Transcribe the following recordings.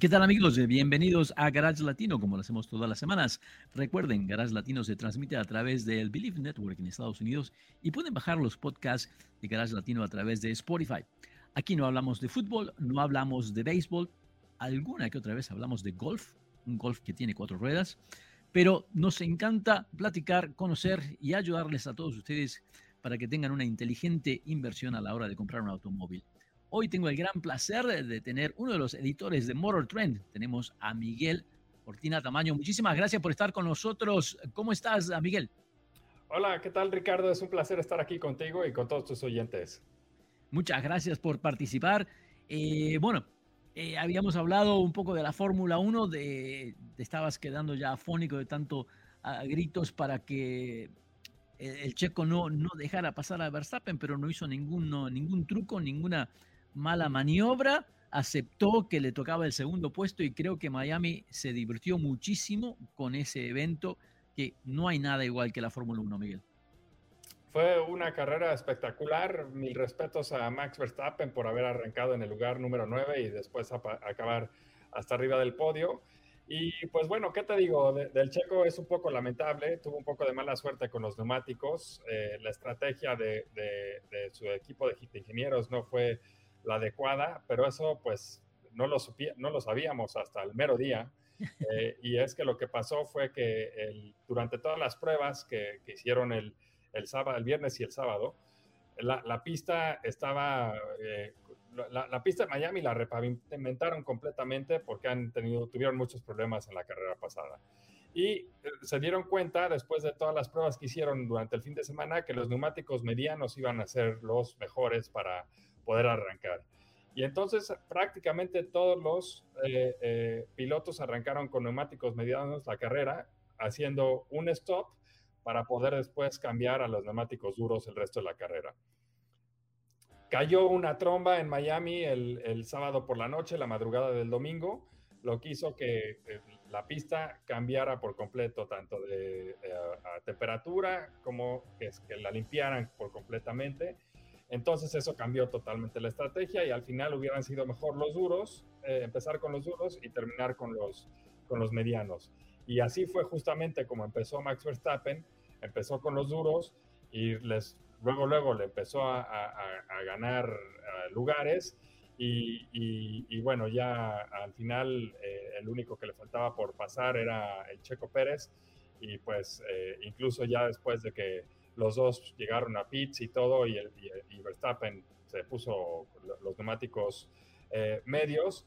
¿Qué tal amigos? Bienvenidos a Garage Latino, como lo hacemos todas las semanas. Recuerden, Garage Latino se transmite a través del Believe Network en Estados Unidos y pueden bajar los podcasts de Garage Latino a través de Spotify. Aquí no hablamos de fútbol, no hablamos de béisbol, alguna que otra vez hablamos de golf, un golf que tiene cuatro ruedas, pero nos encanta platicar, conocer y ayudarles a todos ustedes para que tengan una inteligente inversión a la hora de comprar un automóvil. Hoy tengo el gran placer de tener uno de los editores de Motor Trend. Tenemos a Miguel Cortina Tamaño. Muchísimas gracias por estar con nosotros. ¿Cómo estás, Miguel? Hola, ¿qué tal, Ricardo? Es un placer estar aquí contigo y con todos tus oyentes. Muchas gracias por participar. Eh, bueno, eh, habíamos hablado un poco de la Fórmula 1, de, te estabas quedando ya afónico de tanto gritos para que el, checo no, no dejara pasar a Verstappen, pero no hizo ningún, ningún truco, ninguna mala maniobra, aceptó que le tocaba el segundo puesto y creo que Miami se divirtió muchísimo con ese evento, que no hay nada igual que la Fórmula 1, Miguel. Fue una carrera espectacular. Mil respetos a Max Verstappen por haber arrancado en el lugar número 9 y después acabar hasta arriba del podio. Y pues bueno, ¿qué te digo? del checo es un poco lamentable, tuvo un poco de mala suerte con los neumáticos. Eh, la estrategia de, de, su equipo de ingenieros no fue la adecuada, pero eso pues no lo, no lo sabíamos hasta el mero día. Eh, y es que lo que pasó fue que durante todas las pruebas que, hicieron el, el, sábado, el viernes y el sábado, la, pista estaba, eh, la, pista de Miami la repavimentaron completamente porque han tenido, tuvieron muchos problemas en la carrera pasada. Y eh, se dieron cuenta, después de todas las pruebas que hicieron durante el fin de semana, que los neumáticos medianos iban a ser los mejores para poder arrancar. Y entonces prácticamente todos los eh, eh, pilotos arrancaron con neumáticos medianos la carrera, haciendo un stop para poder después cambiar a los neumáticos duros el resto de la carrera. Cayó una tromba en Miami el, sábado por la noche, la madrugada del domingo, lo que hizo que eh, la pista cambiara por completo, tanto de, temperatura como que, que la limpiaran por completamente entonces eso cambió totalmente la estrategia y al final hubieran sido mejor los duros, eh, empezar con los duros y terminar con los, con los medianos. Y así fue justamente como empezó Max Verstappen, empezó con los duros y les, luego, luego le empezó a, ganar eh, lugares y, bueno, ya al final eh, el único que le faltaba por pasar era el Checo Pérez y pues incluso ya después de que los dos llegaron a pits y todo, y, el, Verstappen se puso los neumáticos eh, medios,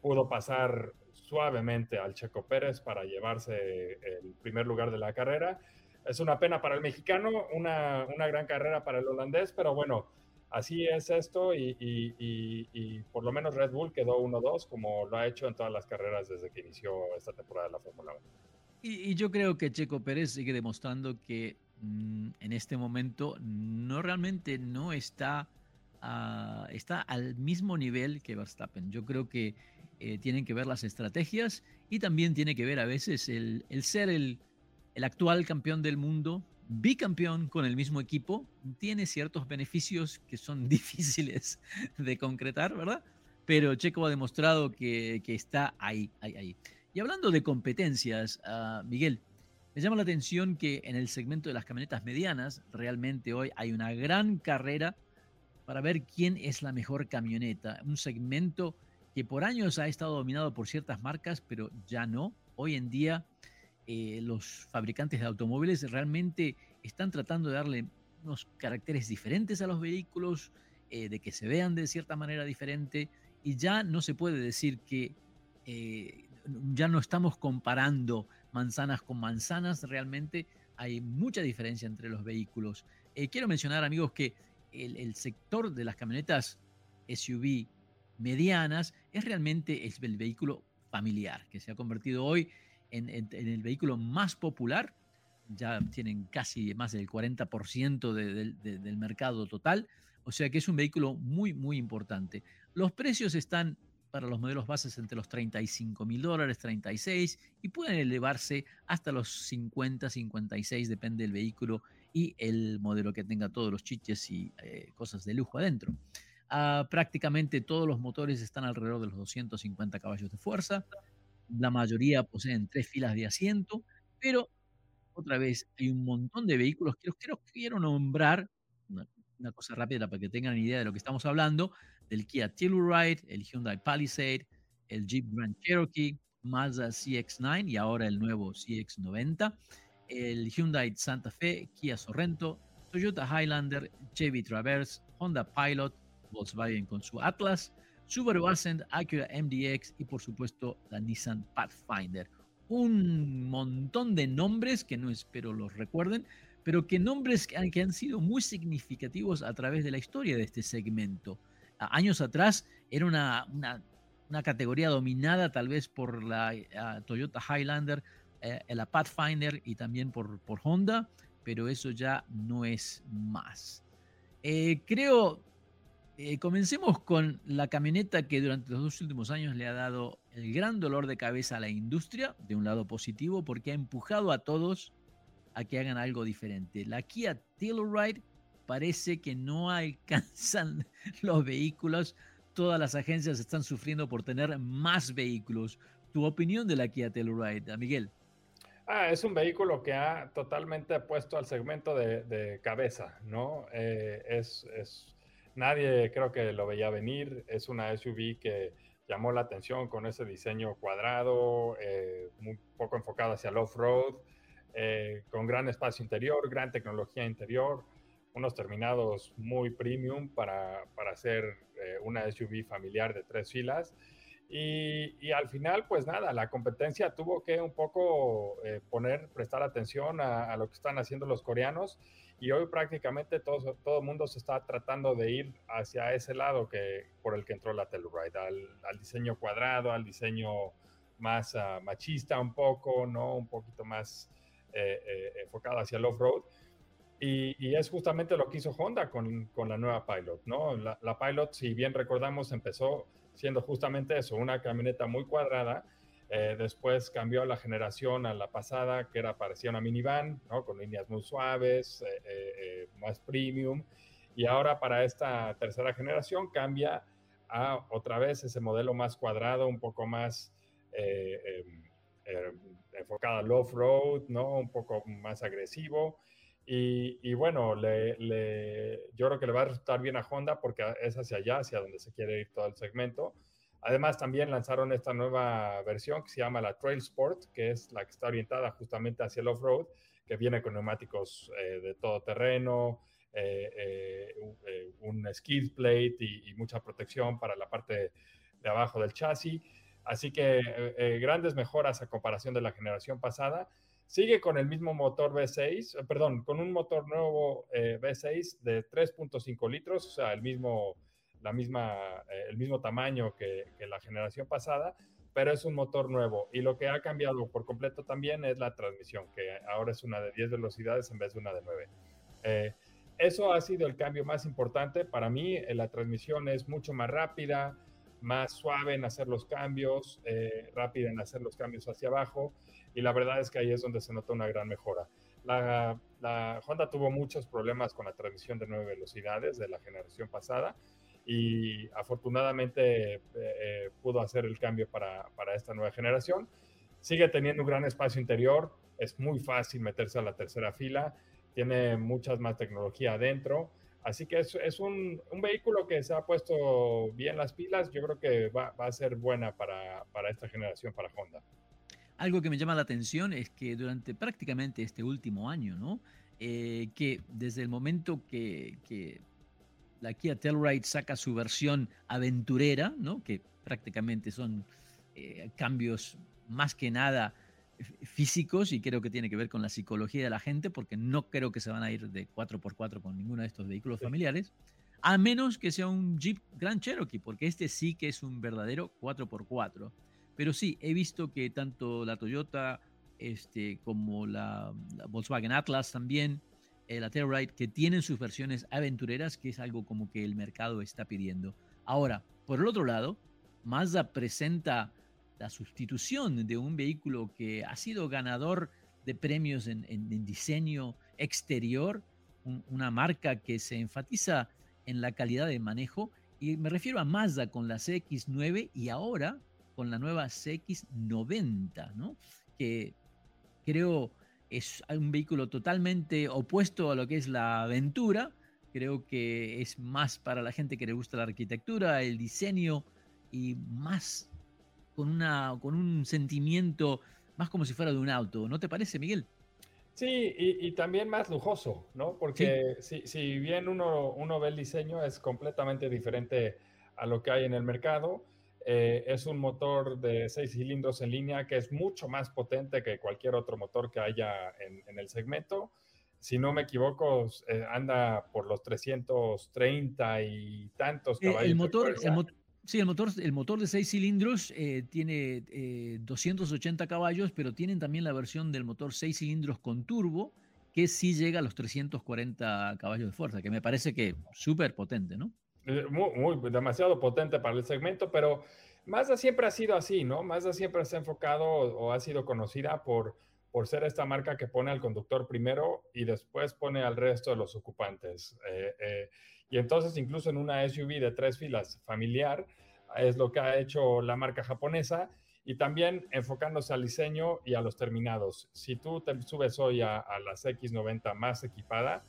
pudo pasar suavemente al Checo Pérez para llevarse el primer lugar de la carrera. Es una pena para el mexicano, una, gran carrera para el holandés, pero bueno, así es esto y, por lo menos Red Bull quedó 1-2 como lo ha hecho en todas las carreras desde que inició esta temporada de la Fórmula 1. Y, yo creo que Checo Pérez sigue demostrando que Mm, en este momento no realmente no está, ah, está al mismo nivel que Verstappen. Yo creo que eh, tienen que ver las estrategias y también tiene que ver a veces el, ser el, actual campeón del mundo, bicampeón con el mismo equipo, tiene ciertos beneficios que son difíciles de concretar, ¿verdad? Pero Checo ha demostrado que, está ahí, ahí, ahí. Y hablando de competencias, uh, Miguel, me llama la atención que en el segmento de las camionetas medianas, realmente hoy hay una gran carrera para ver quién es la mejor camioneta. Un segmento que por años ha estado dominado por ciertas marcas, pero ya no. Hoy en día eh, los fabricantes de automóviles realmente están tratando de darle unos caracteres diferentes a los vehículos, eh, de que se vean de cierta manera diferente, y ya no se puede decir que eh, ya no estamos comparando manzanas con manzanas, realmente hay mucha diferencia entre los vehículos. quiero mencionar, amigos, que el, sector de las camionetas SUV medianas es realmente el vehículo familiar, que se ha convertido hoy en, el vehículo más popular. Ya tienen casi más del 40% del mercado total. O sea que es un vehículo muy, muy importante. Los precios están para los modelos bases entre los 35 mil dólares, 36, y pueden elevarse hasta los 50, 56, depende del vehículo y el modelo que tenga todos los chiches y eh, cosas de lujo adentro. Ah, prácticamente todos los motores están alrededor de los 250 caballos de fuerza. La mayoría poseen tres filas de asiento, pero otra vez hay un montón de vehículos que quiero, quiero nombrar, una, cosa rápida para que tengan idea de lo que estamos hablando, del Kia Telluride, el Hyundai Palisade, el Jeep Grand Cherokee, Mazda CX-9 y ahora el nuevo CX-90, el Hyundai Santa Fe, Kia Sorrento, Toyota Highlander, Chevy Traverse, Honda Pilot, Volkswagen con su Atlas, Subaru Ascent, Acura MDX y por supuesto la Nissan Pathfinder. Un montón de nombres que no espero los recuerden, pero que nombres que han, sido muy significativos a través de la historia de este segmento. Años atrás era una, una, categoría dominada tal vez por la Toyota Highlander, eh, la Pathfinder y también por, por Honda, pero eso ya no es más. Eh, creo eh, comencemos con la camioneta que durante los dos últimos años le ha dado el gran dolor de cabeza a la industria, de un lado positivo, porque ha empujado a todos a que hagan algo diferente. La Kia Telluride parece que no alcanzan los vehículos. Todas las agencias están sufriendo por tener más vehículos. Tu opinión de la Kia Telluride, Miguel. Ah, es un vehículo que ha totalmente puesto al segmento de, cabeza, ¿no? Eh, es, es Nadie creo que lo veía venir. Es una SUV que llamó la atención con ese diseño cuadrado, eh, muy poco enfocado hacia el off-road, eh, con gran espacio interior, gran tecnología interior, unos terminados muy premium para, para ser eh, una SUV familiar de tres filas. Y, al final, pues nada, la competencia tuvo que un poco poner, prestar atención a, a, lo que están haciendo los coreanos y hoy prácticamente todo, el mundo se está tratando de ir hacia ese lado que, por el que entró la Telluride, al, al diseño cuadrado, al diseño más ah, machista un poco, ¿no? Un poquito más eh, eh, enfocado hacia el off-road. Y, y, es justamente lo que hizo Honda con, con la nueva Pilot, ¿no? La, la, Pilot, si bien recordamos, empezó siendo justamente eso, una camioneta muy cuadrada, eh, después cambió la generación a la pasada, que era parecía una minivan, ¿no? con líneas muy suaves, eh, eh, más premium. Y ahora para esta tercera generación cambia a otra vez ese modelo más cuadrado, un poco más em, em, enfocado al off-road, ¿no? un poco más agresivo. Y, bueno, le, yo creo que le va a resultar bien a Honda porque es hacia allá, hacia donde se quiere ir todo el segmento. Además, también lanzaron esta nueva versión que se llama la Trail Sport, que es la que está orientada justamente hacia el off-road, que viene con neumáticos eh, de todo terreno, eh, eh, un skid plate y, mucha protección para la parte de abajo del chasis. Así que grandes mejoras a comparación de la generación pasada. Sigue con el mismo motor V6, perdón, con un motor nuevo V6 de 3.5 litros, o sea, el mismo la misma, eh, el mismo tamaño que, la generación pasada, pero es un motor nuevo. Y lo que ha cambiado por completo también es la transmisión, que ahora es una de 10 velocidades en vez de una de 9. Eh, eso ha sido el cambio más importante. Para mí, eh, la transmisión es mucho más rápida, más suave en hacer los cambios, rápida en hacer los cambios hacia abajo. Y la verdad es que ahí es donde se nota una gran mejora. La, Honda tuvo muchos problemas con la transmisión de 9 velocidades de la generación pasada y afortunadamente eh, eh, pudo hacer el cambio para, para, esta nueva generación. Sigue teniendo un gran espacio interior, es muy fácil meterse a la tercera fila, tiene muchas más tecnología adentro, así que es, un, vehículo que se ha puesto bien las pilas, yo creo que va, a ser buena para, esta generación, para Honda. algo que me llama la atención es que durante prácticamente este último año, ¿no? Eh, que desde el momento que, que la Kia Telluride saca su versión aventurera, ¿no? que prácticamente son eh, cambios más que nada físicos y creo que tiene que ver con la psicología de la gente, porque no creo que se van a ir de 4x4 con ninguno de estos vehículos familiares, a menos que sea un Jeep Grand Cherokee, porque este sí que es un verdadero 4x4. Pero sí, he visto que tanto la Toyota este, como la, Volkswagen Atlas también, eh, la Telluride, que tienen sus versiones aventureras, que es algo como que el mercado está pidiendo. Ahora, por el otro lado, Mazda presenta la sustitución de un vehículo que ha sido ganador de premios en, diseño exterior, una marca que se enfatiza en la calidad de manejo, y me refiero a Mazda con la CX9 y ahora con la nueva CX90, ¿no? que creo es un vehículo totalmente opuesto a lo que es la aventura, creo que es más para la gente que le gusta la arquitectura, el diseño y más con, una, con un sentimiento más como si fuera de un auto, ¿no te parece, Miguel? Sí, y, también más lujoso, ¿no? Porque si, si, bien uno, uno ve el diseño, es completamente diferente a lo que hay en el mercado. Eh, es un motor de seis cilindros en línea que es mucho más potente que cualquier otro motor que haya en, el segmento. Si no me equivoco, eh, anda por los 330 y tantos caballos. el motor, sí, el motor, el motor de seis cilindros eh, tiene 280 caballos, pero tienen también la versión del motor seis cilindros con turbo, que sí llega a los 340 caballos de fuerza, que me parece que súper potente, ¿no? Eh, muy, demasiado potente para el segmento, pero Mazda siempre ha sido así, ¿no? Mazda siempre se ha enfocado o, ha sido conocida por, por ser esta marca que pone al conductor primero y después pone al resto de los ocupantes. Eh, eh, y entonces incluso en una SUV de tres filas familiar es lo que ha hecho la marca japonesa y también enfocándose al diseño y a los terminados. Si tú te subes hoy a, a las X90 más equipada,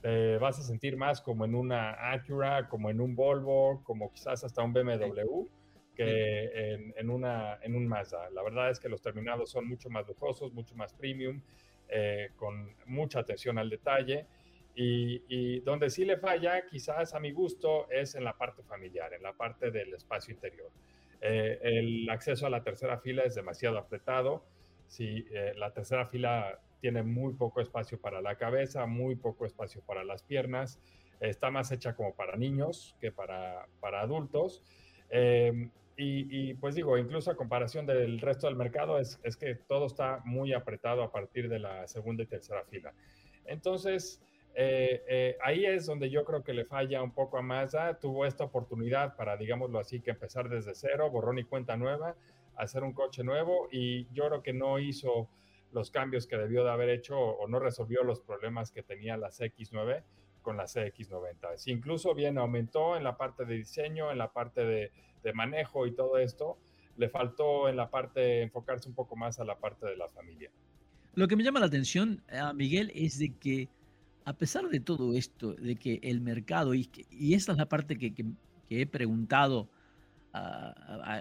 te vas a sentir más como en una Acura, como en un Volvo, como quizás hasta un BMW que en, una, en un Mazda. La verdad es que los terminados son mucho más lujosos, mucho más premium, eh, con mucha atención al detalle. Y, donde sí le falla, quizás a mi gusto, es en la parte familiar, en la parte del espacio interior. Eh, el acceso a la tercera fila es demasiado apretado. Si eh, la tercera fila tiene muy poco espacio para la cabeza, muy poco espacio para las piernas, está más hecha como para niños que para, para adultos. Em, y, pues digo, incluso a comparación del resto del mercado, es, es, que todo está muy apretado a partir de la segunda y tercera fila. Entonces, eh, eh, ahí es donde yo creo que le falla un poco a Mazda. Tuvo esta oportunidad para, digámoslo así, que empezar desde cero, borrón y cuenta nueva, hacer un coche nuevo y yo creo que no hizo los cambios que debió de haber hecho o no resolvió los problemas que tenía la CX9 con la CX90. Si incluso bien aumentó en la parte de diseño, en la parte de, manejo y todo esto, le faltó en la parte enfocarse un poco más a la parte de la familia. Lo que me llama la atención, a Miguel, es de que a pesar de todo esto, de que el mercado, y, y esta es la parte que, que he preguntado a,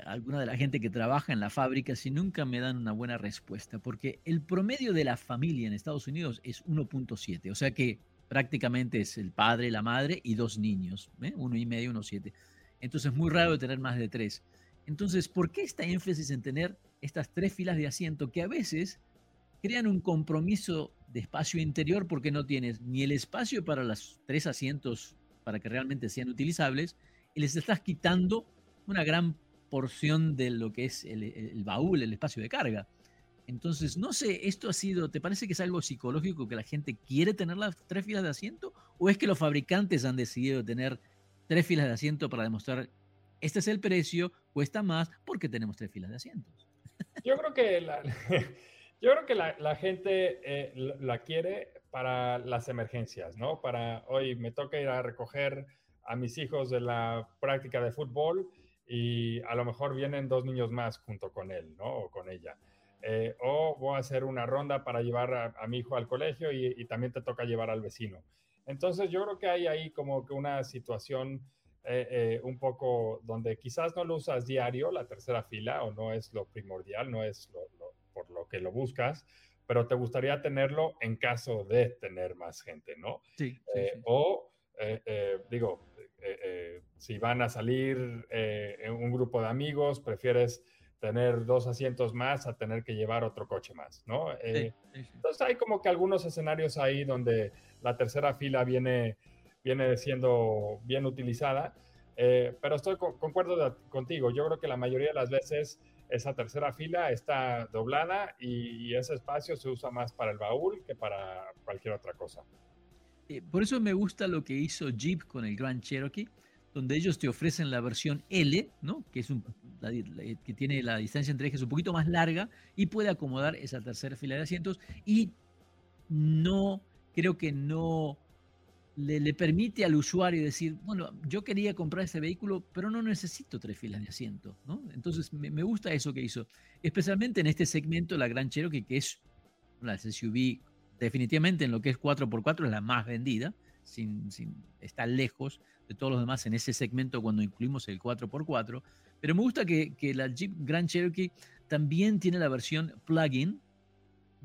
alguna de la gente que trabaja en la fábrica si nunca me dan una buena respuesta, porque el promedio de la familia en Estados Unidos es 1.7, o sea que prácticamente es el padre, la madre y dos niños, ¿eh? uno y medio, uno siete. Entonces es muy raro tener más de tres. Entonces, ¿por qué esta énfasis en tener estas tres filas de asiento que a veces crean un compromiso de espacio interior porque no tienes ni el espacio para los tres asientos para que realmente sean utilizables y les estás quitando una gran porción de lo que es el, baúl, el espacio de carga. Entonces, no sé, ¿esto ha sido, te parece que es algo psicológico que la gente quiere tener las tres filas de asiento? ¿O es que los fabricantes han decidido tener tres filas de asiento para demostrar, este es el precio, cuesta más porque tenemos tres filas de asientos? Yo creo que la, yo creo que la, gente eh, la quiere para las emergencias, ¿no? Para hoy me toca ir a recoger a mis hijos de la práctica de fútbol y a lo mejor vienen dos niños más junto con él, ¿no? O con ella. Eh, o voy a hacer una ronda para llevar a, mi hijo al colegio y, también te toca llevar al vecino. Entonces yo creo que hay ahí como que una situación eh, un poco donde quizás no lo usas diario, la tercera fila, o no es lo primordial, no es lo, por lo que lo buscas, pero te gustaría tenerlo en caso de tener más gente, ¿no? Sí. Eh, sí. O, eh, eh, digo, si van a salir en un grupo de amigos, prefieres tener dos asientos más a tener que llevar otro coche más, ¿no? Sí, entonces hay como que algunos escenarios ahí donde la tercera fila viene, viene siendo bien utilizada, pero estoy con- concuerdo de- contigo. Yo creo que la mayoría de las veces esa tercera fila está doblada y, ese espacio se usa más para el baúl que para cualquier otra cosa. Eh, Por eso me gusta lo que hizo Jeep con el Grand Cherokee, donde ellos te ofrecen la versión L, ¿no? que, es un, la la- que tiene la distancia entre ejes un poquito más larga y puede acomodar esa tercera fila de asientos y no, creo que no le, le permite al usuario decir, bueno, yo quería comprar ese vehículo, pero no necesito tres filas de asiento, ¿no? Entonces me, me gusta eso que hizo, especialmente en este segmento, la Grand Cherokee, que es una SUV definitivamente en lo que es 4x4 es la más vendida, sin, sin, está lejos de todos los demás en ese segmento cuando incluimos el 4x4. Pero me gusta que, que la Jeep Grand Cherokee también tiene la versión plug-in,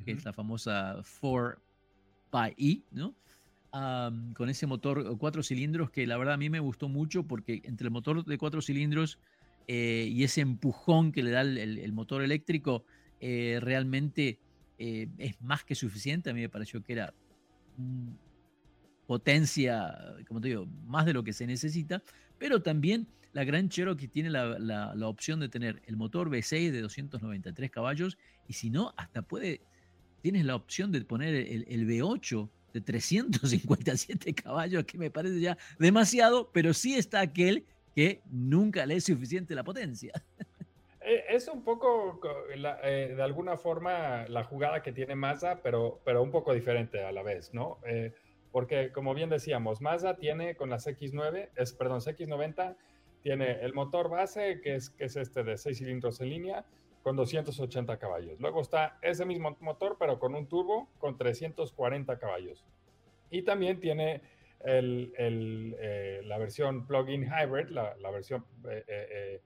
que es la famosa 4xE, ¿no? Con ese motor cuatro cilindros que la verdad a mí me gustó mucho porque entre el motor de cuatro cilindros eh, y ese empujón que le da el, motor eléctrico, eh, realmente eh, es más que suficiente. A mí me pareció que era potencia, como te digo, más de lo que se necesita, pero también la Gran Cherokee tiene la opción de tener el motor V6 de 293 caballos y si no, hasta puede, tienes la opción de poner el, el V8 de 357 caballos, que me parece ya demasiado, pero sí está aquel que nunca le es suficiente la potencia. Eh, Es un poco, eh, de alguna forma, la jugada que tiene Mazda, pero, pero un poco diferente a la vez, ¿no? Eh, porque, como bien decíamos, Mazda tiene con las X9, es, perdón, X90, tiene el motor base, que es, que es este de 6 cilindros en línea, con 280 caballos. Luego está ese mismo motor, pero con un turbo, con 340 caballos. Y también tiene el- eh, la versión plug-in hybrid, la, la versión eh,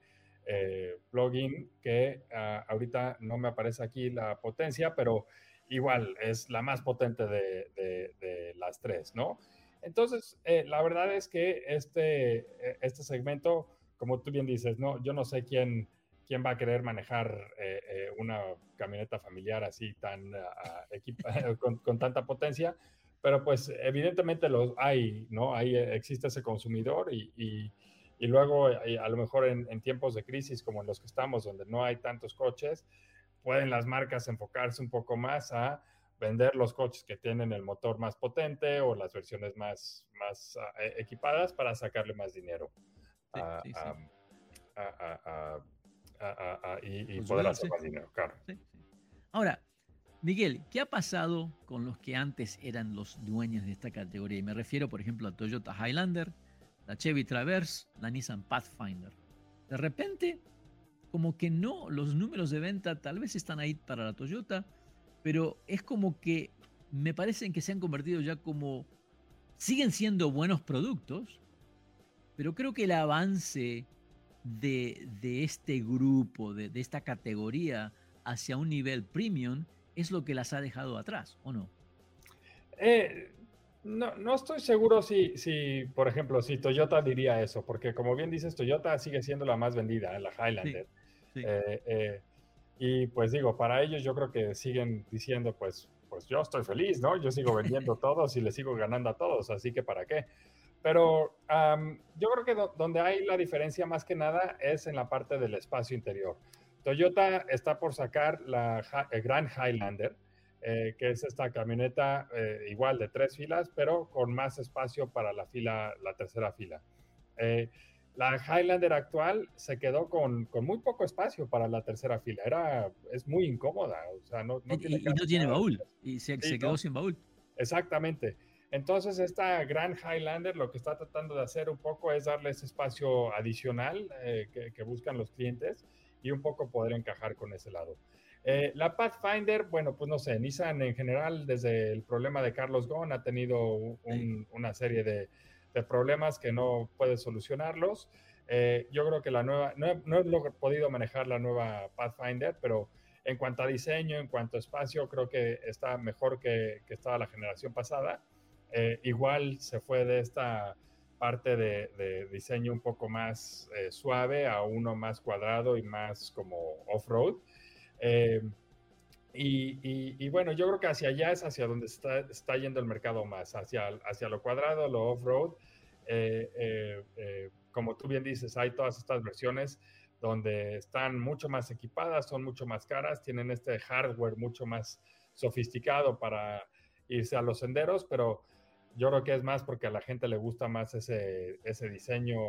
eh, plugin que ah, ahorita no me aparece aquí la potencia, pero igual es la más potente de, de- las tres, ¿no? Entonces, la verdad es que este, este segmento, como tú bien dices, no, yo no sé quién, quién va a querer manejar eh, eh, una camioneta familiar así tan equipa- con, con tanta potencia, pero pues evidentemente los hay, ¿no? Ahí eh, existe ese consumidor y, y- y luego eh, a lo mejor en, en tiempos de crisis como en los que estamos, donde no hay tantos coches, pueden las marcas enfocarse un poco más a vender los coches que tienen el motor más potente o las versiones más, más eh, equipadas para sacarle más dinero Sí, a- sí, sí. a- a- a- a- y, y Consumidor, poder hacer más dinero, claro. Ahora, Miguel, ¿qué ha pasado con los que antes eran los dueños de esta categoría? Y me refiero, por ejemplo, a Toyota Highlander, la Chevy Traverse, la Nissan Pathfinder. De repente, como que no, los números de venta tal vez están ahí para la Toyota, pero es como que me parecen que se han convertido ya como, siguen siendo buenos productos, pero creo que el avance de, de este grupo, de, de esta categoría hacia un nivel premium, es lo que las ha dejado atrás, ¿o no? Eh, no, no estoy seguro si, si, por ejemplo, si Toyota diría eso, porque como bien dices, Toyota sigue siendo la más vendida, la Highlander. sí. Eh, eh, y pues digo, para ellos yo creo que siguen diciendo, pues, pues yo estoy feliz, ¿no? Yo sigo vendiendo todos y le sigo ganando a todos, así que para qué. Pero am, yo creo que do- donde hay la diferencia más que nada es en la parte del espacio interior. Toyota está por sacar la Grand Highlander, eh, que es esta camioneta eh, igual de tres filas, pero con más espacio para la fila, la tercera fila. Eh, la Highlander actual se quedó con, con muy poco espacio para la tercera fila. Era, es muy incómoda. O sea, no, no Y- tiene y, no tiene baúl, y se, Sí, se quedó no. sin baúl. Exactamente. Entonces, esta gran Highlander lo que está tratando de hacer un poco es darle ese espacio adicional eh, que, que buscan los clientes y un poco poder encajar con ese lado. Eh, la Pathfinder, bueno, pues no sé, Nissan en general, desde el problema de Carlos Ghosn, ha tenido un- una serie de, de problemas que no puede solucionarlos. Eh, yo creo que la nueva, no he, no he podido manejar la nueva Pathfinder, pero en cuanto a diseño, en cuanto a espacio, creo que está mejor que, que estaba la generación pasada. Eh, igual se fue de esta parte de, diseño un poco más eh, suave a uno más cuadrado y más como off-road. Eh, y, bueno, yo creo que hacia allá es hacia donde está, está yendo el mercado más, hacia, hacia lo cuadrado, lo off-road. como tú bien dices, hay todas estas versiones donde están mucho más equipadas, son mucho más caras, tienen este hardware mucho más sofisticado para irse a los senderos, pero yo creo que es más porque a la gente le gusta más ese, ese diseño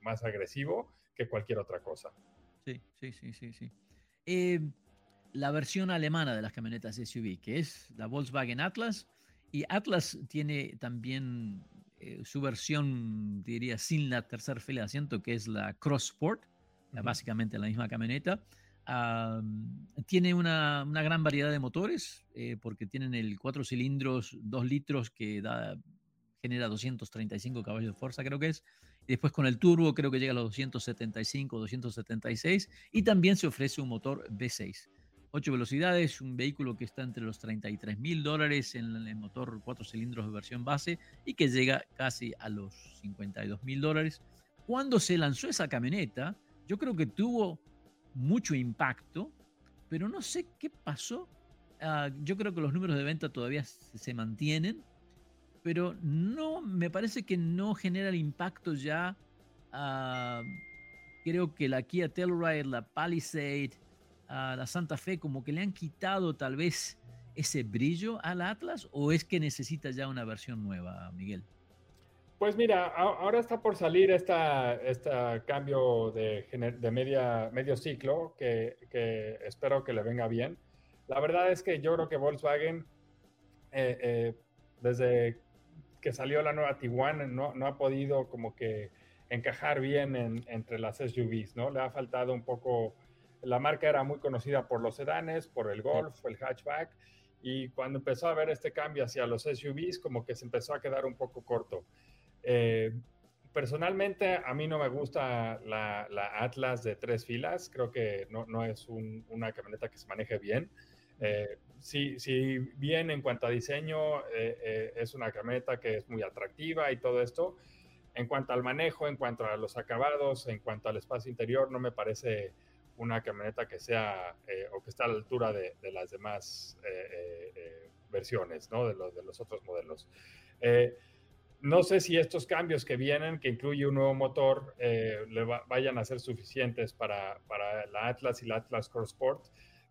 más agresivo que cualquier otra cosa. Sí, sí, sí, sí, sí. Eh, la versión alemana de las camionetas SUV, que es la Volkswagen Atlas, y Atlas tiene también eh, su versión, diría, sin la tercera fila de asiento, que es la Cross Sport, básicamente la misma camioneta. tiene una, una, gran variedad de motores, eh, porque tienen el cuatro cilindros, 2 litros, que da genera 235 caballos de fuerza, creo que es. Y después con el turbo creo que llega a los 275, 276. Y también se ofrece un motor V6. 8 velocidades, un vehículo que está entre los 33 mil dólares en el motor 4 cilindros de versión base y que llega casi a los 52 mil dólares. Cuando se lanzó esa camioneta, yo creo que tuvo mucho impacto, pero no sé qué pasó. Ah, yo creo que los números de venta todavía se mantienen, pero no, me parece que no genera el impacto ya. Ah, creo que la Kia Telluride, la Palisade, uh, la Santa Fe, como que le han quitado tal vez ese brillo al Atlas, o es que necesita ya una versión nueva, Miguel? Pues mira, ahora está por salir este cambio de, de media, medio ciclo que, que, espero que le venga bien. La verdad es que yo creo que Volkswagen, eh, eh, desde que salió la nueva Tiguan no, no ha podido como que encajar bien entre las SUVs, ¿no? Le ha faltado un poco, la marca era muy conocida por los sedanes, por el Golf, el hatchback, y cuando empezó a ver este cambio hacia los SUVs, como que se empezó a quedar un poco corto. Eh, personalmente, a mí no me gusta la, Atlas de tres filas, creo que no, no es una camioneta que se maneje bien. Eh, si, bien en cuanto a diseño eh, eh, es una camioneta que es muy atractiva y todo esto, en cuanto al manejo, en cuanto a los acabados, en cuanto al espacio interior, no me parece una camioneta que sea o que está a la altura de, las demás versiones. De, los otros modelos. no sé si estos cambios que vienen, que incluye un nuevo motor, le vayan a ser suficientes para, la Atlas y la Atlas Core Sport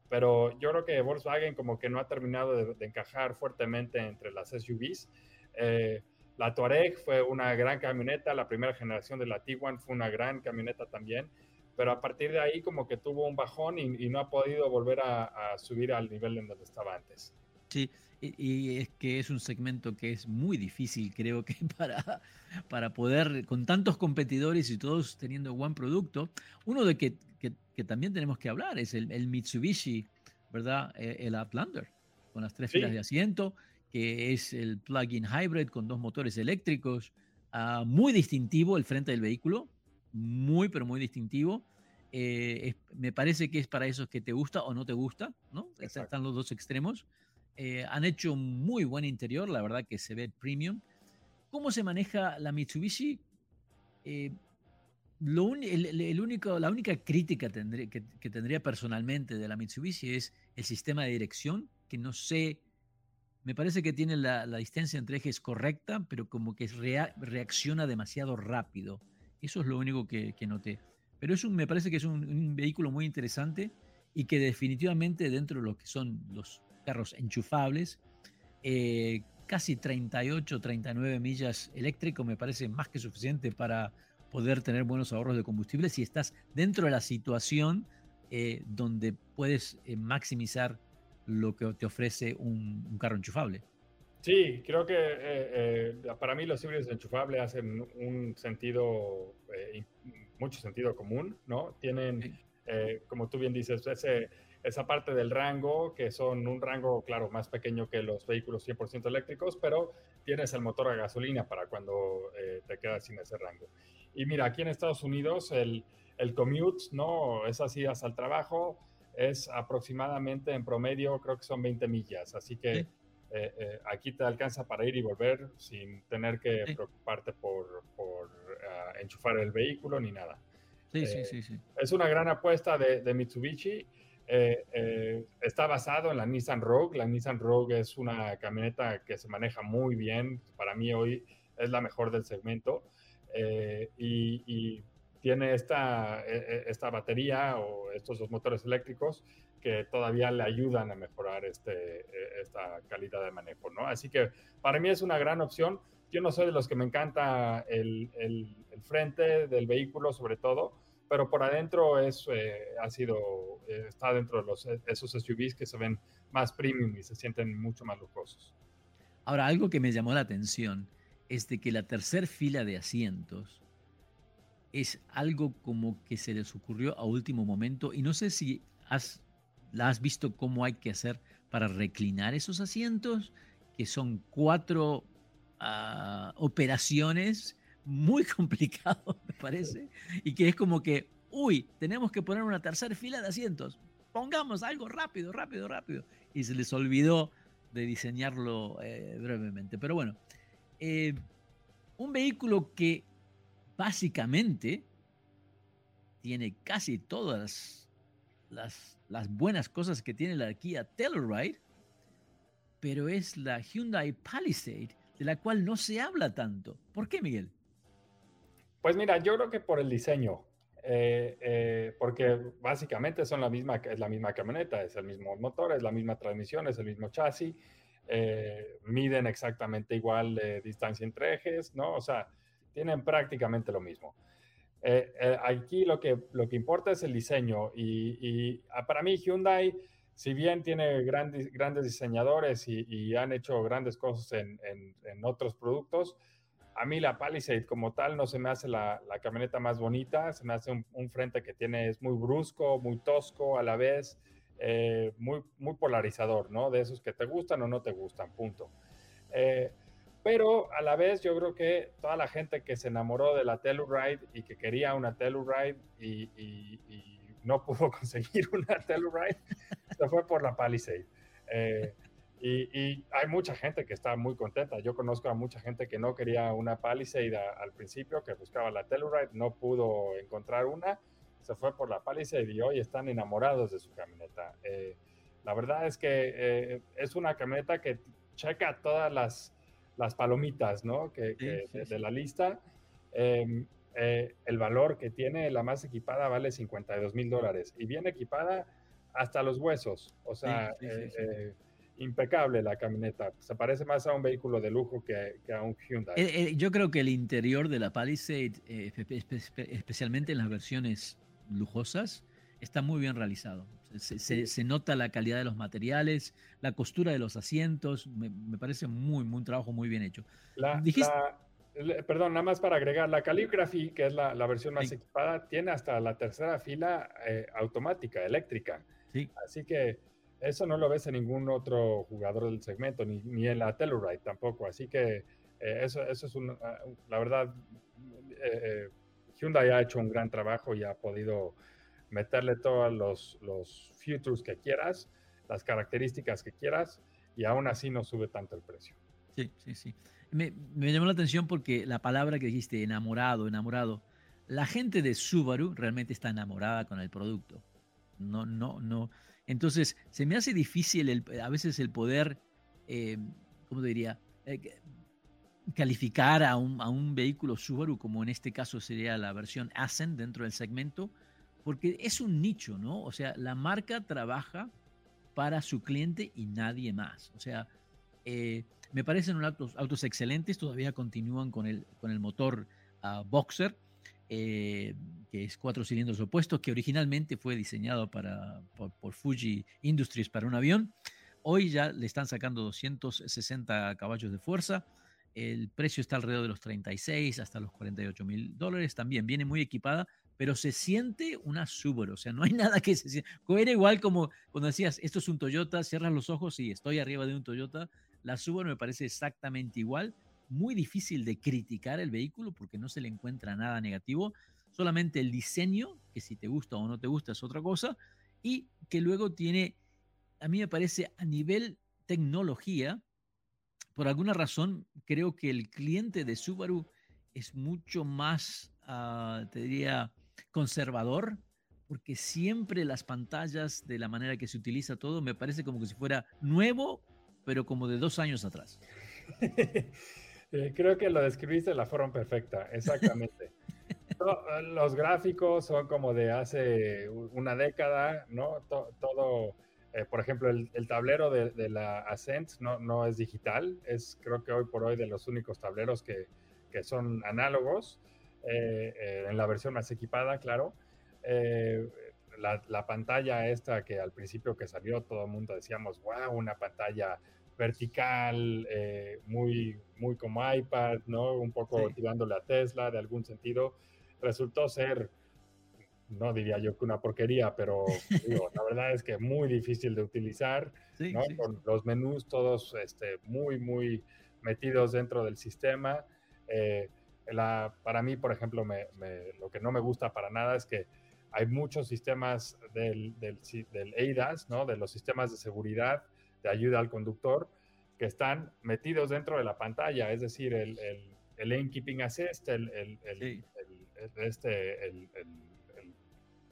pero yo creo que Volkswagen como que no ha terminado de, encajar fuertemente entre las SUVs. Eh, la Touareg fue una gran camioneta, la primera generación de la Tiguan fue una gran camioneta también, pero a partir de ahí como que tuvo un bajón y, no ha podido volver a, subir al nivel en donde estaba antes. Sí, y, es que es un segmento que es muy difícil, creo que para, para poder, con tantos competidores y todos teniendo buen producto, uno de que que, también tenemos que hablar es el, Mitsubishi, ¿verdad? E, el Outlander, con las tres filas de asiento, que es el plug-in hybrid con dos motores eléctricos, ah, muy distintivo el frente del vehículo, muy, pero muy distintivo. Eh, me parece que es para esos que te gusta o no te gusta, ¿no? Están los dos extremos. Eh, han hecho un muy buen interior, la verdad que se ve premium. ¿Cómo se maneja la Mitsubishi? Eh, lo el, único, la única crítica que, tendría personalmente de la Mitsubishi es el sistema de dirección, que no sé, me parece que tiene la, distancia entre ejes correcta, pero como que reacciona demasiado rápido. Eso es lo único que, noté. Pero es un, me parece que es un, vehículo muy interesante y que definitivamente dentro de lo que son los carros enchufables, eh, casi 38, 39 millas eléctrico me parece más que suficiente para poder tener buenos ahorros de combustible si estás dentro de la situación eh, donde puedes eh, maximizar lo que te ofrece un, carro enchufable. Sí, creo que eh, para mí los híbridos enchufables hacen un sentido, mucho sentido común, ¿no? Tienen, como tú bien dices, ese, esa parte del rango, que son un rango, claro, más pequeño que los vehículos 100% eléctricos, pero tienes el motor a gasolina para cuando te quedas sin ese rango. Y mira, aquí en Estados Unidos el, el commute, ¿no? Es así hasta el trabajo. es aproximadamente en promedio, creo que son 20 millas, así que eh, eh, aquí te alcanza para ir y volver sin tener que preocuparte por, por ah, enchufar el vehículo ni nada. Sí, sí, sí, sí, Es una gran apuesta de, de Mitsubishi. Está basado en la Nissan Rogue. La Nissan Rogue es una camioneta que se maneja muy bien. Para mí hoy es la mejor del segmento. y, y tiene esta, e, e, esta batería o estos dos motores eléctricos que todavía le ayudan a mejorar este, e, esta calidad de manejo, ¿no? Así que para mí es una gran opción. Yo no soy de los que me encanta el, el, frente del vehículo, sobre todo, pero por adentro es, eh, ha sido, eh, está dentro de los, esos SUVs que se ven más premium y se sienten mucho más lujosos. Ahora, algo que me llamó la atención es de que la tercera fila de asientos es algo como que se les ocurrió a último momento y no sé si has, la has visto cómo hay que hacer para reclinar esos asientos, que son cuatro ah, operaciones muy complicado, parece, y que es como que, uy, tenemos que poner una tercera fila de asientos, pongamos algo rápido, rápido, rápido, y se les olvidó de diseñarlo eh, brevemente. Pero bueno, eh, un vehículo que básicamente tiene casi todas las, las, buenas cosas que tiene la Kia Telluride, pero es la Hyundai Palisade de la cual no se habla tanto. ¿Por qué, Miguel? Pues mira, yo creo que por el diseño, eh, eh, porque básicamente son la misma, es la misma camioneta, es el mismo motor, es la misma transmisión, es el mismo chasis, eh, miden exactamente igual distancia entre ejes, ¿no? O sea, tienen prácticamente lo mismo. Aquí lo que, lo que importa es el diseño y, ah, para mí Hyundai, si bien tiene grandes, grandes diseñadores y, han hecho grandes cosas en, en, otros productos, a mí la Palisade como tal no se me hace la, la camioneta más bonita, se me hace un, frente que tiene, es muy brusco, muy tosco a la vez, eh, muy, polarizador, ¿no? De esos que te gustan o no te gustan, punto. Pero a la vez yo creo que toda la gente que se enamoró de la Telluride y que quería una Telluride y, y, no pudo conseguir una Telluride, se fue por la Palisade. Eh, y, hay mucha gente que está muy contenta. Yo conozco a mucha gente que no quería una Palisade al principio, que buscaba la Telluride, no pudo encontrar una, se fue por la Palisade y hoy están enamorados de su camioneta. Eh, la verdad es que eh, es una camioneta que checa todas las las palomitas, ¿no? Que, de, la lista. Em, eh, el valor que tiene la más equipada vale 52 mil dólares y bien equipada hasta los huesos. O sea, eh, eh, impecable la camioneta. Se parece más a un vehículo de lujo que, a un Hyundai. yo creo que el interior de la Palisade, especialmente en las versiones lujosas, está muy bien realizado. Se, nota la calidad de los materiales, la costura de los asientos. Me, parece muy, muy un trabajo muy bien hecho. perdón, nada más para agregar, la Calligraphy, que es la, versión más equipada, tiene hasta la tercera fila eh, automática, eléctrica. Sí. Así que eso no lo ves en ningún otro jugador del segmento, ni, en la Telluride tampoco. Así que eh, eso, eso es una, ah, la verdad, eh, Hyundai ha hecho un gran trabajo y ha podido meterle todos los, los futures que quieras, las características que quieras, y aún así no sube tanto el precio. Sí, sí, sí. Me, me, llamó la atención porque la palabra que dijiste, enamorado, enamorado, la gente de Subaru realmente está enamorada con el producto. No, no, no. Entonces, se me hace difícil a veces el poder, eh, ¿cómo diría? Eh, calificar a un, a un, vehículo Subaru, como en este caso sería la versión Ascent dentro del segmento, porque es un nicho, ¿no? O sea, la marca trabaja para su cliente y nadie más. O sea, eh, me parecen autos, autos excelentes, todavía continúan con el, con el motor ah, Boxer, que es cuatro cilindros opuestos, que originalmente fue diseñado para, por, Fuji Industries para un avión. Hoy ya le están sacando 260 caballos de fuerza. El precio está alrededor de los 36 hasta los 48 mil dólares. También viene muy equipada pero se siente una Subaru, o sea, no hay nada que se sienta. Era igual como cuando decías, esto es un Toyota, cierras los ojos y estoy arriba de un Toyota. La Subaru me parece exactamente igual. Muy difícil de criticar el vehículo porque no se le encuentra nada negativo. Solamente el diseño, que si te gusta o no te gusta es otra cosa. y que luego tiene, a mí me parece, a nivel tecnología, por alguna razón, creo que el cliente de Subaru es mucho más, ah, te diría, conservador, porque siempre las pantallas, de la manera que se utiliza todo, me parece como que si fuera nuevo, pero como de dos años atrás. Eh, creo que lo describiste de la forma perfecta, exactamente. Los gráficos son como de hace una década, ¿no? Todo, eh, por ejemplo, el, tablero de, la Ascent no, no es digital, es creo que hoy por hoy de los únicos tableros que, que son análogos, eh, en la versión más equipada, claro. La, la, pantalla esta que al principio que salió todo el mundo decíamos, wow, una pantalla vertical, eh, muy, muy como iPad, ¿no? Un poco tirándole a Tesla de algún sentido, resultó ser, no diría yo que una porquería, pero la verdad es que muy difícil de utilizar, ¿no? Con los menús todos este, muy, muy metidos dentro del sistema. Eh, la, para mí, por ejemplo, me, lo que no me gusta para nada es que hay muchos sistemas del, del, del ADAS, ¿no? De los sistemas de seguridad, de ayuda al conductor que están metidos dentro de la pantalla, es decir, el, el, el lane keeping assist, el, el este,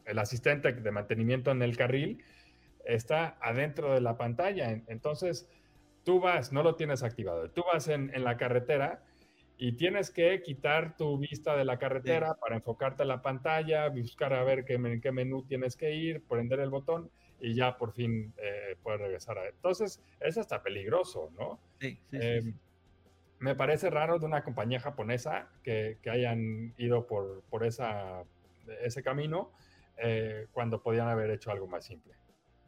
el, asistente de mantenimiento en el carril, está adentro de la pantalla. Entonces, tú vas, no lo tienes activado, tú vas en, en la carretera y tienes que quitar tu vista de la carretera para enfocarte en la pantalla, buscar a ver qué, en qué menú tienes que ir, prender el botón y ya por fin eh, puedes regresar a... Entonces, es hasta peligroso, ¿no? Sí, sí, em, Me parece raro de una compañía japonesa que, que hayan ido por, por esa, ese camino eh, cuando podían haber hecho algo más simple.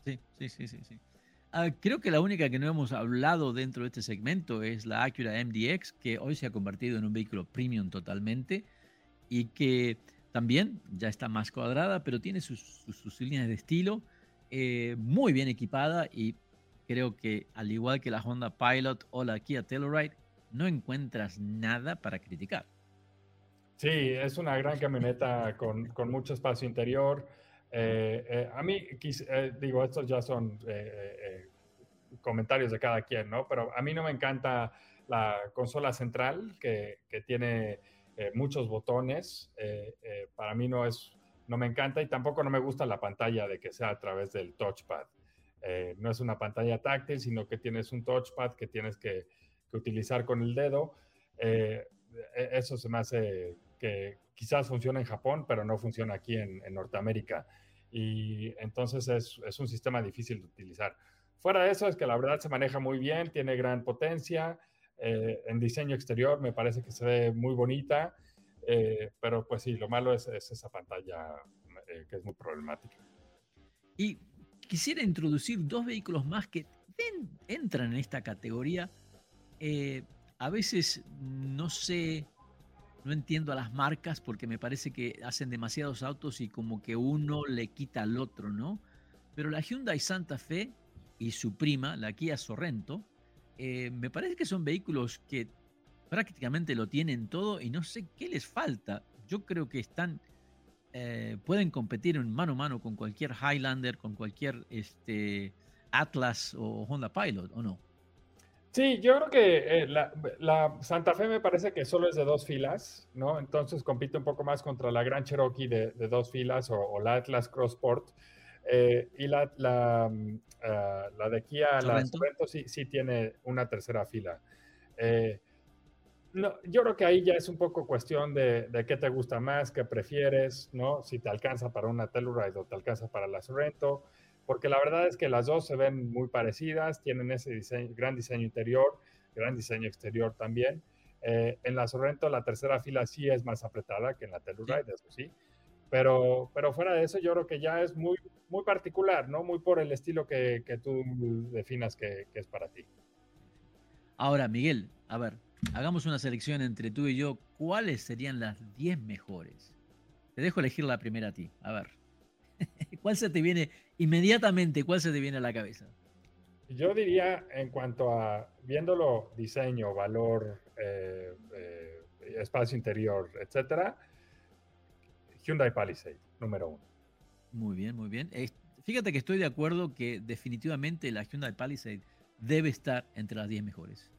Sí, sí, sí, sí. sí. Ah, creo que la única que no hemos hablado dentro de este segmento es la Acura MDX, que hoy se ha convertido en un vehículo premium totalmente y que también ya está más cuadrada, pero tiene sus, sus líneas de estilo eh, muy bien equipada y creo que al igual que la Honda Pilot o la Kia Telluride, no encuentras nada para criticar. Sí, es una gran camioneta con, con mucho espacio interior. Eh, eh, a mí, digo, estos ya son comentarios de cada quien, ¿no? Pero a mí no me encanta la consola central que, que tiene muchos botones. para mí no es no me encanta y tampoco no me gusta la pantalla de que sea a través del touchpad. Eh, no es una pantalla táctil, sino que tienes un touchpad que tienes que, utilizar con el dedo. Eh, e, eso se me hace que quizás funciona en Japón, pero no funciona aquí en, Norteamérica. Y entonces es, un sistema difícil de utilizar. Fuera de eso, es que la verdad se maneja muy bien, tiene gran potencia. Eh, en diseño exterior me parece que se ve muy bonita. Eh, pero pues sí, lo malo es, esa pantalla eh, que es muy problemática. Y quisiera introducir dos vehículos más que entran en esta categoría. Eh, a veces no sé, no entiendo a las marcas porque me parece que hacen demasiados autos y como que uno le quita al otro, ¿no? Pero la Hyundai Santa Fe y su prima, la Kia Sorrento, me parece que son vehículos que prácticamente lo tienen todo y no sé qué les falta. Yo creo que están, eh, pueden competir en mano a mano con cualquier Highlander, con cualquier este, Atlas o Honda Pilot, ¿o no? Sí, yo creo que eh, la, Santa Fe me parece que solo es de dos filas, ¿no? Entonces compite un poco más contra la Gran Cherokee de, dos filas o, la Atlas Crossport. Eh, y la, la, mm, ah, la de Kia, la Sorrento sí, sí tiene una tercera fila. Eh, no, yo creo que ahí ya es un poco cuestión de, de, qué te gusta más, qué prefieres, ¿no? Si te alcanza para una Telluride o te alcanza para la Sorrento, porque la verdad es que las dos se ven muy parecidas, tienen ese diseño, gran diseño interior, gran diseño exterior también. Eh, en la Sorrento la tercera fila sí es más apretada que en la Telluride, eso sí. Pero, pero fuera de eso, yo creo que ya es muy, muy particular, ¿no? Muy por el estilo que, que tú definas que, que es para ti. Ahora, Miguel, a ver, hagamos una selección entre tú y yo. ¿Cuáles serían las 10 mejores? Te dejo elegir la primera a ti. A ver. ¿Cuál se te viene inmediatamente? ¿Cuál se te viene a la cabeza? Yo diría, en cuanto a viéndolo, diseño, valor, eh, eh, espacio interior, etcétera, Hyundai Palisade, número uno. Muy bien, muy bien. fíjate que estoy de acuerdo que definitivamente la Hyundai Palisade debe estar entre las 10 mejores.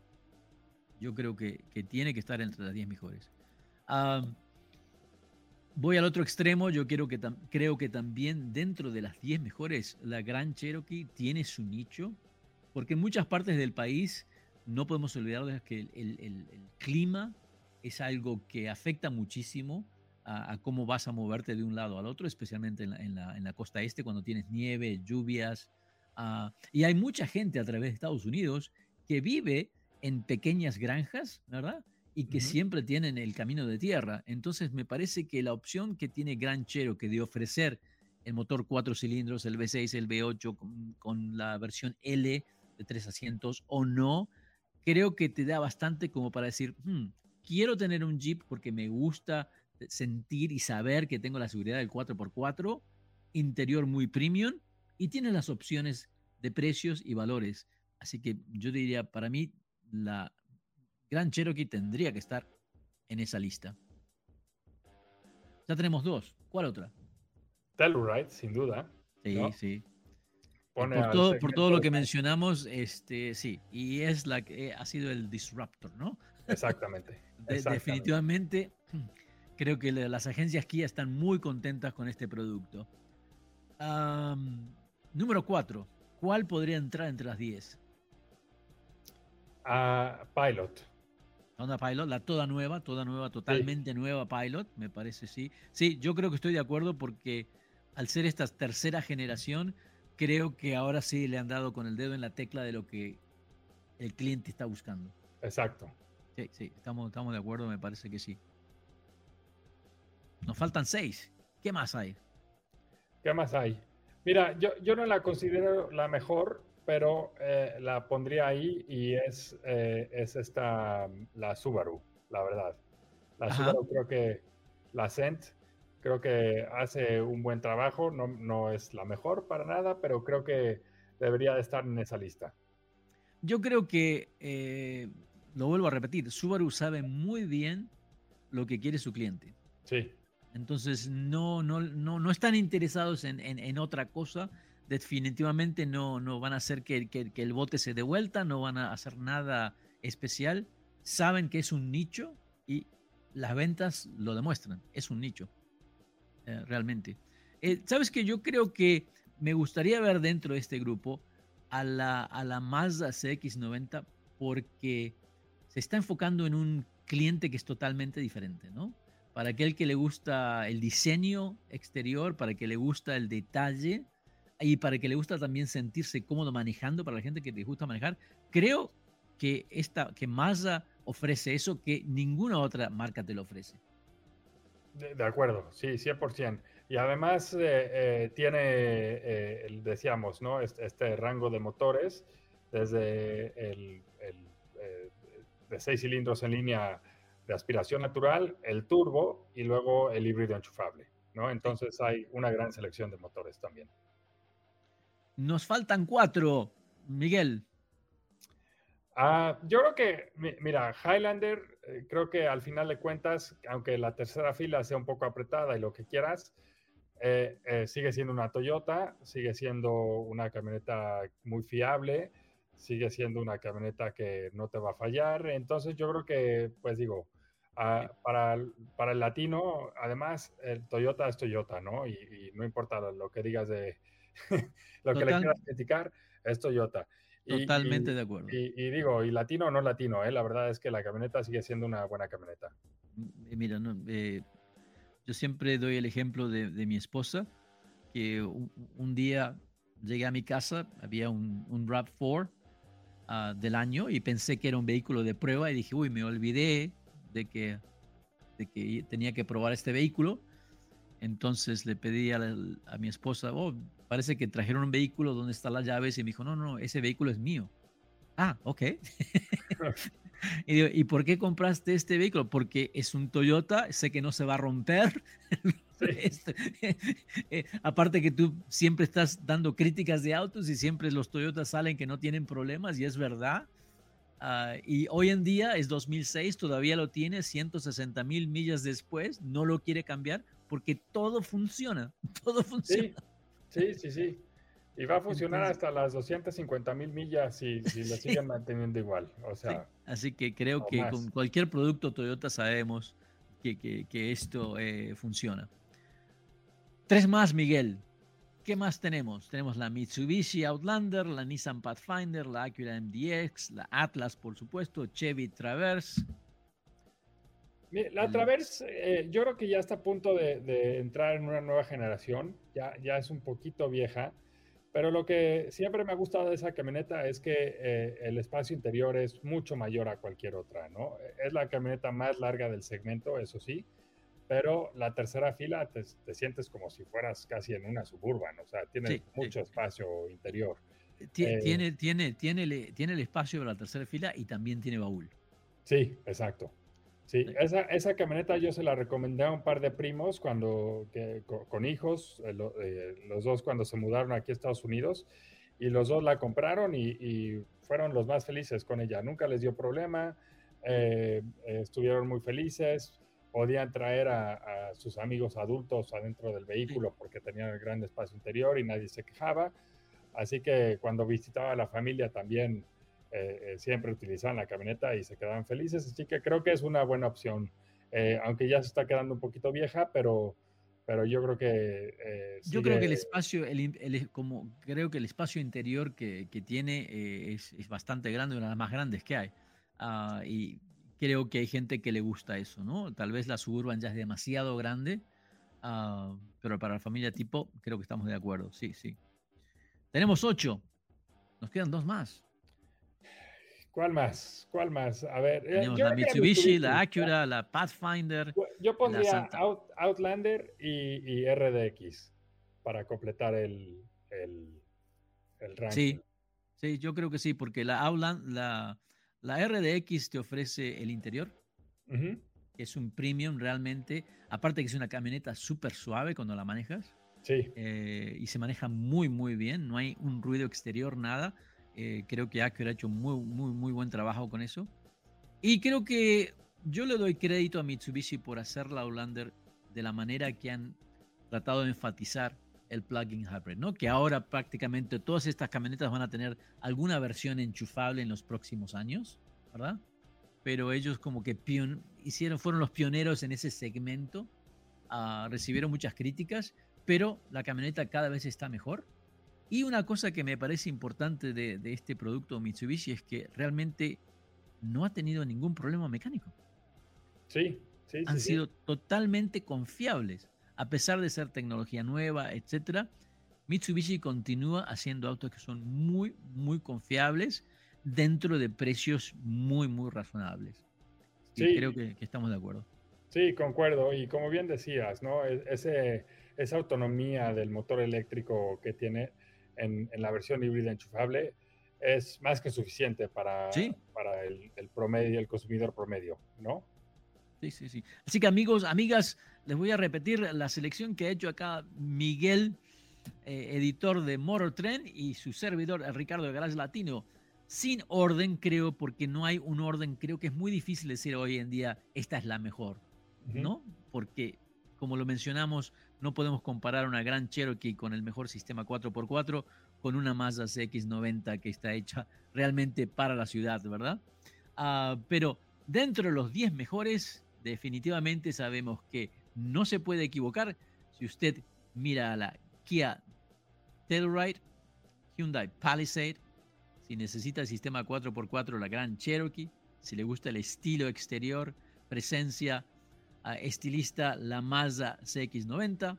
Yo creo que, que tiene que estar entre las 10 mejores. Voy al otro extremo. Yo quiero que creo que también dentro de las 10 mejores, la Gran Cherokee tiene su nicho, porque en muchas partes del país no podemos olvidar que el, clima es algo que afecta muchísimo a, cómo vas a moverte de un lado al otro, especialmente en la costa este, cuando tienes nieve, lluvias. Ah, y hay mucha gente a través de Estados Unidos que vive en pequeñas granjas, ¿verdad? Y que siempre tienen el camino de tierra. Entonces me parece que la opción que tiene Gran Cherokee de ofrecer el motor cuatro cilindros, el V6, el V8, con, con la versión L de tres asientos o no, creo que te da bastante como para decir, hmm, quiero tener un Jeep porque me gusta sentir y saber que tengo la seguridad del 4x4, interior muy premium y tiene las opciones de precios y valores. Así que yo diría, para mí, la Gran Cherokee tendría que estar en esa lista. Ya tenemos dos. ¿Cuál otra? Telluride, sin duda. Sí, sí por, todo, por todo lo que mencionamos, este, sí, y es la que ha sido el disruptor, ¿no? Exactamente. definitivamente, creo que las agencias Kia están muy contentas con este producto. número 4, ¿cuál podría entrar entre las 10? Uh, Pilot. Honda Pilot, la toda nueva, toda nueva, totalmente nueva Pilot, me parece, sí. Sí, yo creo que estoy de acuerdo porque al ser esta tercera generación, creo que ahora sí le han dado con el dedo en la tecla de lo que el cliente está buscando. Exacto. Sí, sí, estamos, estamos de acuerdo, me parece que sí. Nos faltan seis. ¿Qué más hay? ¿Qué más hay? Mira, yo, yo no la considero la mejor, pero eh, la pondría ahí y es, eh, es esta, la Subaru, la verdad. La Subaru creo que la Cent Creo que hace un buen trabajo, no, no es la mejor para nada, pero creo que debería de estar en esa lista. Yo creo que, eh, lo vuelvo a repetir, Subaru sabe muy bien lo que quiere su cliente. Sí. Entonces no, no, no, no están interesados en, en, otra cosa. Definitivamente no, no van a hacer que, el bote se dé vuelta, no van a hacer nada especial. Saben que es un nicho y las ventas lo demuestran. Es un nicho. Eh, realmente. Eh, Sabes que yo creo que me gustaría ver dentro de este grupo a la, a la Mazda CX90 porque se está enfocando en un cliente que es totalmente diferente, ¿no? Para aquel que le gusta el diseño exterior, para que le gusta el detalle y para que le gusta también sentirse cómodo manejando, para la gente que le gusta manejar, creo que, esta, que Mazda ofrece eso que ninguna otra marca te lo ofrece. De, acuerdo, sí, 100%. Y además eh, eh, tiene, eh, decíamos, ¿no? Este, rango de motores desde el, de seis cilindros en línea de aspiración natural, el turbo y luego el híbrido enchufable, ¿no? Entonces hay una gran selección de motores también. Nos faltan cuatro, Miguel. Ah, yo creo que, mira, Highlander, eh, creo que al final de cuentas, aunque la tercera fila sea un poco apretada y lo que quieras, eh, eh, sigue siendo una Toyota, sigue siendo una camioneta muy fiable, sigue siendo una camioneta que no te va a fallar. Entonces yo creo que, pues digo, ah, para, para, el latino, además, el Toyota es Toyota, ¿no? Y, no importa lo que digas de lo que le quieras criticar, es Toyota. Totalmente de acuerdo. Y, digo, y latino o no latino, ¿eh? la verdad es que la camioneta sigue siendo una buena camioneta. Mm, mira, eh, yo siempre doy el ejemplo de, mi esposa, que un, día llegué a mi casa, había un, un RAV4 ah, del año y pensé que era un vehículo de prueba y dije, uy, me olvidé de que, de que tenía que probar este vehículo. Entonces le pedí a, a mi esposa, oh, parece que trajeron un vehículo donde están las llaves y me dijo, no, no, ese vehículo es mío. Ah, ok. y digo, ¿y por qué compraste este vehículo? Porque es un Toyota, sé que no se va a romper. Este, eh, aparte que tú siempre estás dando críticas de autos y siempre los Toyotas salen que no tienen problemas y es verdad. Ah, y hoy en día es 2006, todavía lo tiene 160 mil millas después, no lo quiere cambiar porque todo funciona, todo funciona. Sí, sí, sí. Y va a funcionar hasta las 250 mil millas si, si lo siguen manteniendo igual. O sea, Así que creo que con cualquier producto Toyota sabemos que, que, esto eh, funciona. Tres más, Miguel. ¿Qué más tenemos? Tenemos la Mitsubishi Outlander, la Nissan Pathfinder, la Acura MDX, la Atlas, por supuesto, Chevy Traverse. La Traverse, eh, yo creo que ya está a punto de, entrar en una nueva generación. Ya, ya es un poquito vieja. Pero lo que siempre me ha gustado de esa camioneta es que eh, el espacio interior es mucho mayor a cualquier otra, ¿no? Es la camioneta más larga del segmento, eso sí, pero la tercera fila te, sientes como si fueras casi en una suburban, o sea, tiene mucho espacio interior. Eh, tiene, tiene, tiene, tiene el espacio de la tercera fila y también tiene baúl. Sí, exacto. Sí, esa, esa, camioneta yo se la recomendé a un par de primos cuando, con, hijos, eh, eh, los dos cuando se mudaron aquí a Estados Unidos, y los dos la compraron y, fueron los más felices con ella. Nunca les dio problema, eh, estuvieron muy felices, podían traer a, sus amigos adultos adentro del vehículo porque tenían el gran espacio interior y nadie se quejaba. Así que cuando visitaba a la familia también eh, eh, siempre utilizaban la camioneta y se quedaban felices, así que creo que es una buena opción, eh, aunque ya se está quedando un poquito vieja, pero, pero yo creo que... yo creo que el espacio, el, como creo que el espacio interior que, que tiene es, es, bastante grande, una de las más grandes que hay, ah, y creo que hay gente que le gusta eso, ¿no? Tal vez la Suburban ya es demasiado grande, ah, pero para la familia tipo creo que estamos de acuerdo, sí, sí. Tenemos ocho, nos quedan dos más. ¿Cuál más? ¿Cuál más? A ver. Eh, Tenemos la Mitsubishi, la Acura, la Pathfinder. Yo pondría Outlander y, RDX para completar el, el, ranking. Sí, sí, yo creo que sí, porque la Outland, la, la RDX te ofrece el interior, es un premium realmente, aparte que es una camioneta súper suave cuando la manejas. Sí. Eh, y se maneja muy, muy bien, no hay un ruido exterior, nada. Eh, creo que Acura ha hecho muy, muy, muy buen trabajo con eso. Y creo que yo le doy crédito a Mitsubishi por hacer la Outlander de la manera que han tratado de enfatizar el plug-in hybrid, ¿no? Que ahora prácticamente todas estas camionetas van a tener alguna versión enchufable en los próximos años, ¿verdad? Pero ellos como que hicieron, fueron los pioneros en ese segmento, uh, recibieron muchas críticas, pero la camioneta cada vez está mejor y una cosa que me parece importante de, este producto Mitsubishi es que realmente no ha tenido ningún problema mecánico. Sí, sí. Han sido totalmente confiables, a pesar de ser tecnología nueva, etcétera. Mitsubishi continúa haciendo autos que son muy, muy confiables dentro de precios muy, muy razonables. Sí, creo que, estamos de acuerdo. Sí, concuerdo. Y como bien decías, ¿no? E, ese, esa autonomía del motor eléctrico que tiene en, la versión híbrida enchufable es más que suficiente para, para el, promedio, el consumidor promedio, ¿no? Sí, sí, sí. Así que amigos, amigas, les voy a repetir la selección que ha hecho acá Miguel, eh, editor de Motor Trend, y su servidor Ricardo Garage Latino. Sin orden, creo, porque no hay un orden, creo que es muy difícil decir hoy en día, esta es la mejor, ¿no? Porque, como lo mencionamos, no podemos comparar una gran Cherokee con el mejor sistema 4x4 con una Mazda CX90 que está hecha realmente para la ciudad, ¿verdad? Ah, pero dentro de los 10 mejores, definitivamente sabemos que no se puede equivocar si usted mira a la Kia Telluride, Hyundai Palisade, si necesita el sistema 4x4, la Gran Cherokee, si le gusta el estilo exterior, presencia, estilista la Mazda CX90,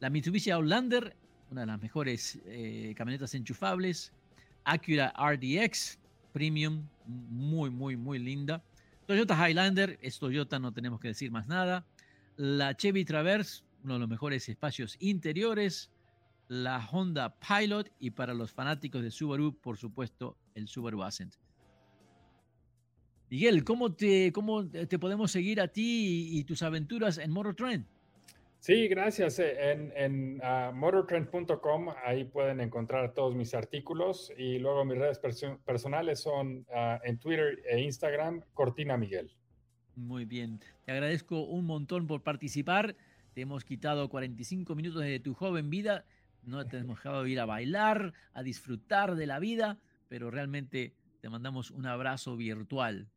la Mitsubishi Outlander, una de las mejores eh, camionetas enchufables, Acura RDX Premium, muy, muy, muy linda. Toyota Highlander, es Toyota, no tenemos que decir más nada. La Chevy Traverse, uno de los mejores espacios interiores. La Honda Pilot y para los fanáticos de Subaru, por supuesto, el Subaru Ascent. Miguel, ¿cómo te, cómo te podemos seguir a ti y, tus aventuras en Motortrend? Sí, gracias. Eh, en, en ah, motortrend.com ahí pueden encontrar todos mis artículos y luego mis redes personales son ah, en Twitter e Instagram, Cortina Miguel. Muy bien, te agradezco un montón por participar. Te hemos quitado 45 minutos de tu joven vida, no te hemos dejado ir a bailar, a disfrutar de la vida, pero realmente te mandamos un abrazo virtual.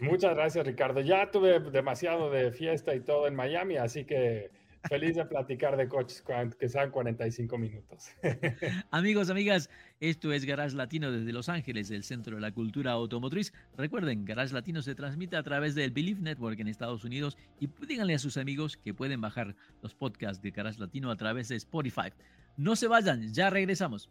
Muchas gracias, Ricardo. Ya tuve demasiado de fiesta y todo en Miami, así que feliz de platicar de coches que sean 45 minutos. Amigos, amigas, esto es Garage Latino desde Los Ángeles, el centro de la cultura automotriz. Recuerden, Garage Latino se transmite a través del Believe Network en Estados Unidos y díganle a sus amigos que pueden bajar los podcasts de Garage Latino a través de Spotify. No se vayan, ya regresamos.